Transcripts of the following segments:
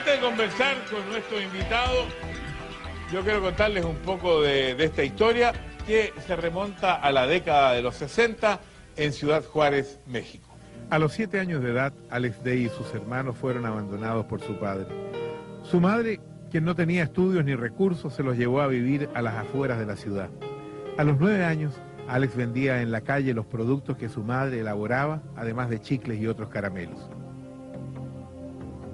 antes de conversar con nuestro invitado, yo quiero contarles un poco de, de esta historia que se remonta a la década de los 60 en Ciudad Juárez, México. A los siete años de edad, Alex Day y sus hermanos fueron abandonados por su padre. Su madre, quien no tenía estudios ni recursos, se los llevó a vivir a las afueras de la ciudad. A los nueve años, Alex vendía en la calle los productos que su madre elaboraba, además de chicles y otros caramelos.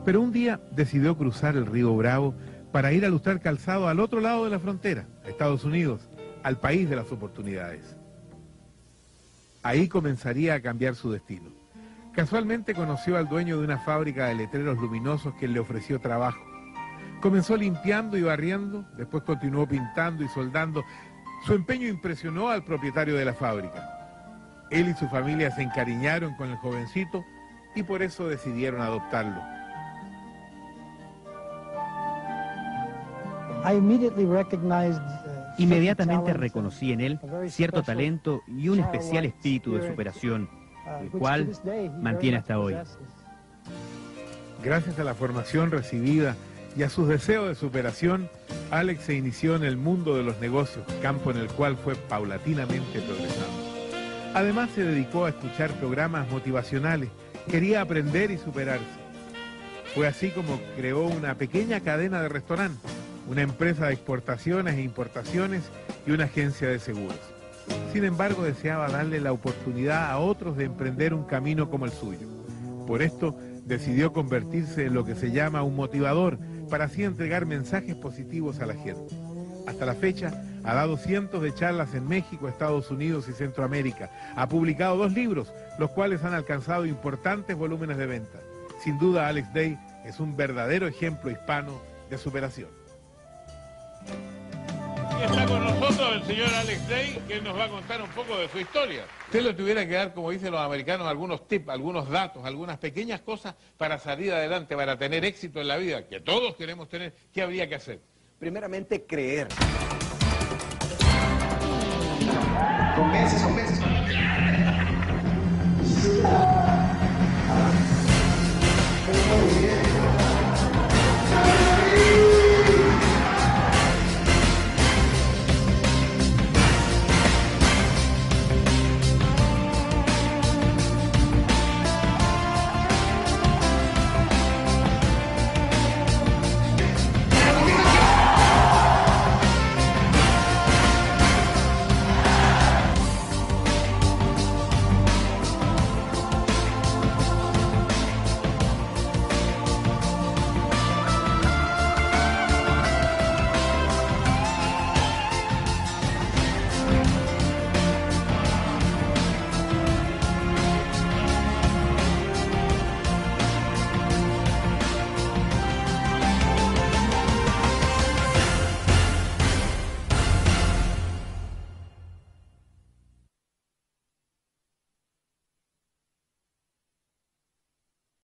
Pero un día decidió cruzar el río Bravo para ir a lustrar calzado al otro lado de la frontera, a Estados Unidos, al país de las oportunidades. Ahí comenzaría a cambiar su destino. Casualmente conoció al dueño de una fábrica de letreros luminosos que le ofreció trabajo. Comenzó limpiando y barriendo, después continuó pintando y soldando. Su empeño impresionó al propietario de la fábrica. Él y su familia se encariñaron con el jovencito y por eso decidieron adoptarlo. Inmediatamente reconocí en él cierto talento y un especial espíritu de superación, uh, el cual mantiene hasta hoy. Gracias a la formación recibida y a sus deseos de superación, Alex se inició en el mundo de los negocios, campo en el cual fue paulatinamente progresando. Además se dedicó a escuchar programas motivacionales, quería aprender y superarse. Fue así como creó una pequeña cadena de restaurantes, una empresa de exportaciones e importaciones y una agencia de seguros. Sin embargo, deseaba darle la oportunidad a otros de emprender un camino como el suyo. Por esto, decidió convertirse en lo que se llama un motivador, para así entregar mensajes positivos a la gente. Hasta la fecha, ha dado cientos de charlas en México, Estados Unidos y Centroamérica. Ha publicado dos libros, los cuales han alcanzado importantes volúmenes de venta. Sin duda, Alex Day es un verdadero ejemplo hispano de superación. Y está con nosotros el señor Alex Day, que nos va a contar un poco de su historia. Usted le tuviera que dar, como dicen los americanos, algunos tips, algunos datos, algunas pequeñas cosas para salir adelante, para tener éxito en la vida, que todos queremos tener, ¿qué habría que hacer? Primeramente, creer. Con meses, con meses,